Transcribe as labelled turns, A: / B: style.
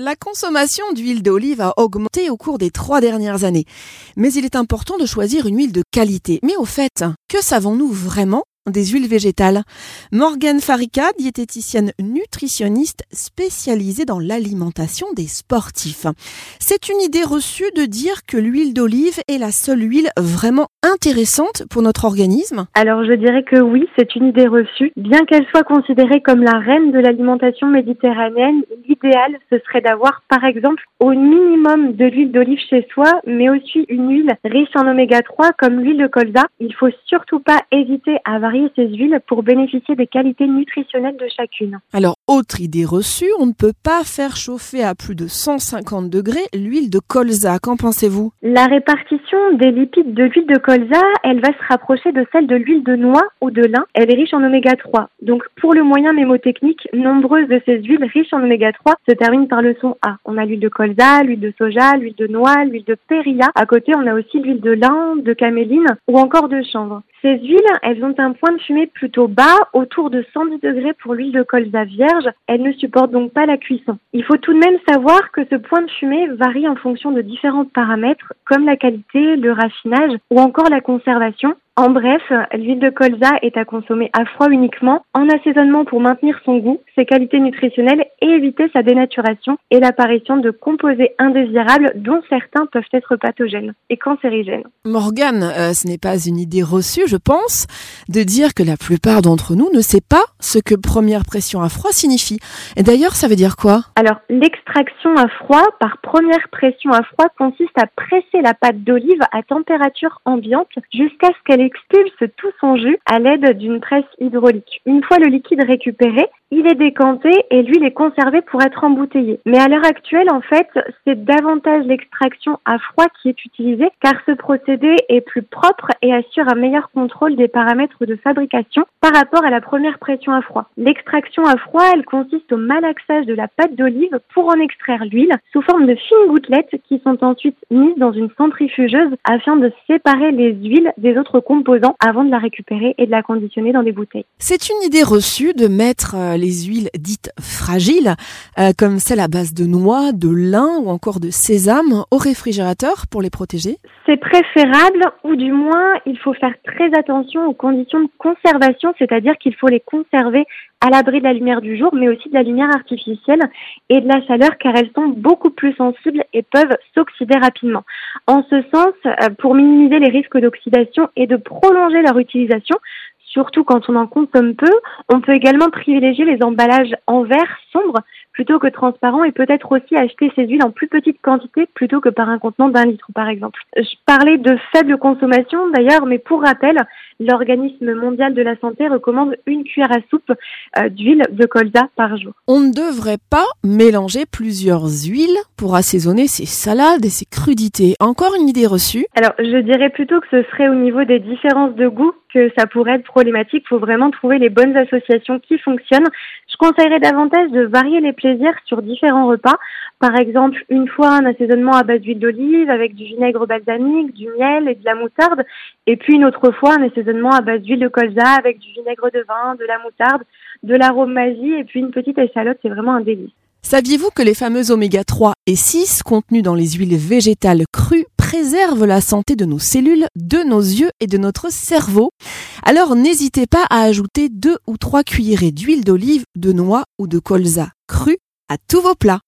A: La consommation d'huile d'olive a augmenté au cours des trois dernières années. Mais il est important de choisir une huile de qualité. Mais au fait, que savons-nous vraiment? Des huiles végétales. Morgane Farika, diététicienne nutritionniste spécialisée dans l'alimentation des sportifs. C'est une idée reçue de dire que l'huile d'olive est la seule huile vraiment intéressante pour notre organisme
B: Alors je dirais que oui, c'est une idée reçue. Bien qu'elle soit considérée comme la reine de l'alimentation méditerranéenne, l'idéal ce serait d'avoir par exemple au minimum de l'huile d'olive chez soi, mais aussi une huile riche en oméga 3 comme l'huile de colza. Il faut surtout pas hésiter à varier ces huiles pour bénéficier des qualités nutritionnelles de chacune.
A: Alors, autre idée reçue, on ne peut pas faire chauffer à plus de 150 degrés l'huile de colza. Qu'en pensez-vous?
B: La répartition des lipides de l'huile de colza, elle va se rapprocher de celle de l'huile de noix ou de lin. Elle est riche en oméga 3. Donc, pour le moyen mémotechnique, nombreuses de ces huiles riches en oméga 3 se terminent par le son A. On a l'huile de colza, l'huile de soja, l'huile de noix, l'huile de périlla. À côté, on a aussi l'huile de lin, de caméline ou encore de chanvre. Ces huiles, elles ont un point de fumée plutôt bas, autour de 110 degrés pour l'huile de colza vierge. Elles ne supportent donc pas la cuisson. Il faut tout de même savoir que ce point de fumée varie en fonction de différents paramètres comme la qualité, le raffinage ou encore la conservation. En bref, l'huile de colza est à consommer à froid uniquement, en assaisonnement pour maintenir son goût, ses qualités nutritionnelles et éviter sa dénaturation et l'apparition de composés indésirables dont certains peuvent être pathogènes et cancérigènes.
A: Morgane, euh, ce n'est pas une idée reçue, je pense, de dire que la plupart d'entre nous ne sait pas ce que première pression à froid signifie. Et d'ailleurs, ça veut dire quoi?
B: Alors, l'extraction à froid par première pression à froid consiste à presser la pâte d'olive à température ambiante jusqu'à ce qu'elle expulse tout son jus à l'aide d'une presse hydraulique. Une fois le liquide récupéré, il est décanté et l'huile est conservée pour être embouteillée. Mais à l'heure actuelle, en fait, c'est davantage l'extraction à froid qui est utilisée car ce procédé est plus propre et assure un meilleur contrôle des paramètres de fabrication par rapport à la première pression à froid. L'extraction à froid, elle consiste au malaxage de la pâte d'olive pour en extraire l'huile sous forme de fines gouttelettes qui sont ensuite mises dans une centrifugeuse afin de séparer les huiles des autres composants avant de la récupérer et de la conditionner dans des bouteilles.
A: C'est une idée reçue de mettre les huiles dites fragiles, euh, comme celle à base de noix, de lin ou encore de sésame, au réfrigérateur pour les protéger
B: C'est préférable, ou du moins, il faut faire très attention aux conditions de conservation, c'est-à-dire qu'il faut les conserver à l'abri de la lumière du jour, mais aussi de la lumière artificielle et de la chaleur, car elles sont beaucoup plus sensibles et peuvent s'oxyder rapidement. En ce sens, euh, pour minimiser les risques d'oxydation et de prolonger leur utilisation, surtout quand on en consomme peu. On peut également privilégier les emballages en verre sombre plutôt que transparent et peut-être aussi acheter ces huiles en plus petite quantité plutôt que par un contenant d'un litre par exemple. Je parlais de faible consommation d'ailleurs, mais pour rappel, l'organisme mondial de la santé recommande une cuillère à soupe euh, d'huile de colza par jour.
A: On ne devrait pas mélanger plusieurs huiles pour assaisonner ses salades et ses crudités. Encore une idée reçue?
B: Alors je dirais plutôt que ce serait au niveau des différences de goût que ça pourrait être problématique. Il faut vraiment trouver les bonnes associations qui fonctionnent. Conseillerais davantage de varier les plaisirs sur différents repas. Par exemple, une fois un assaisonnement à base d'huile d'olive avec du vinaigre balsamique, du miel et de la moutarde. Et puis une autre fois un assaisonnement à base d'huile de colza avec du vinaigre de vin, de la moutarde, de l'arôme magie et puis une petite échalote. C'est vraiment un délice.
A: Saviez-vous que les fameux oméga 3 et 6 contenus dans les huiles végétales crues préservent la santé de nos cellules, de nos yeux et de notre cerveau Alors n'hésitez pas à ajouter 2 ou 3 cuillerées d'huile d'olive, de noix ou de colza cru à tous vos plats.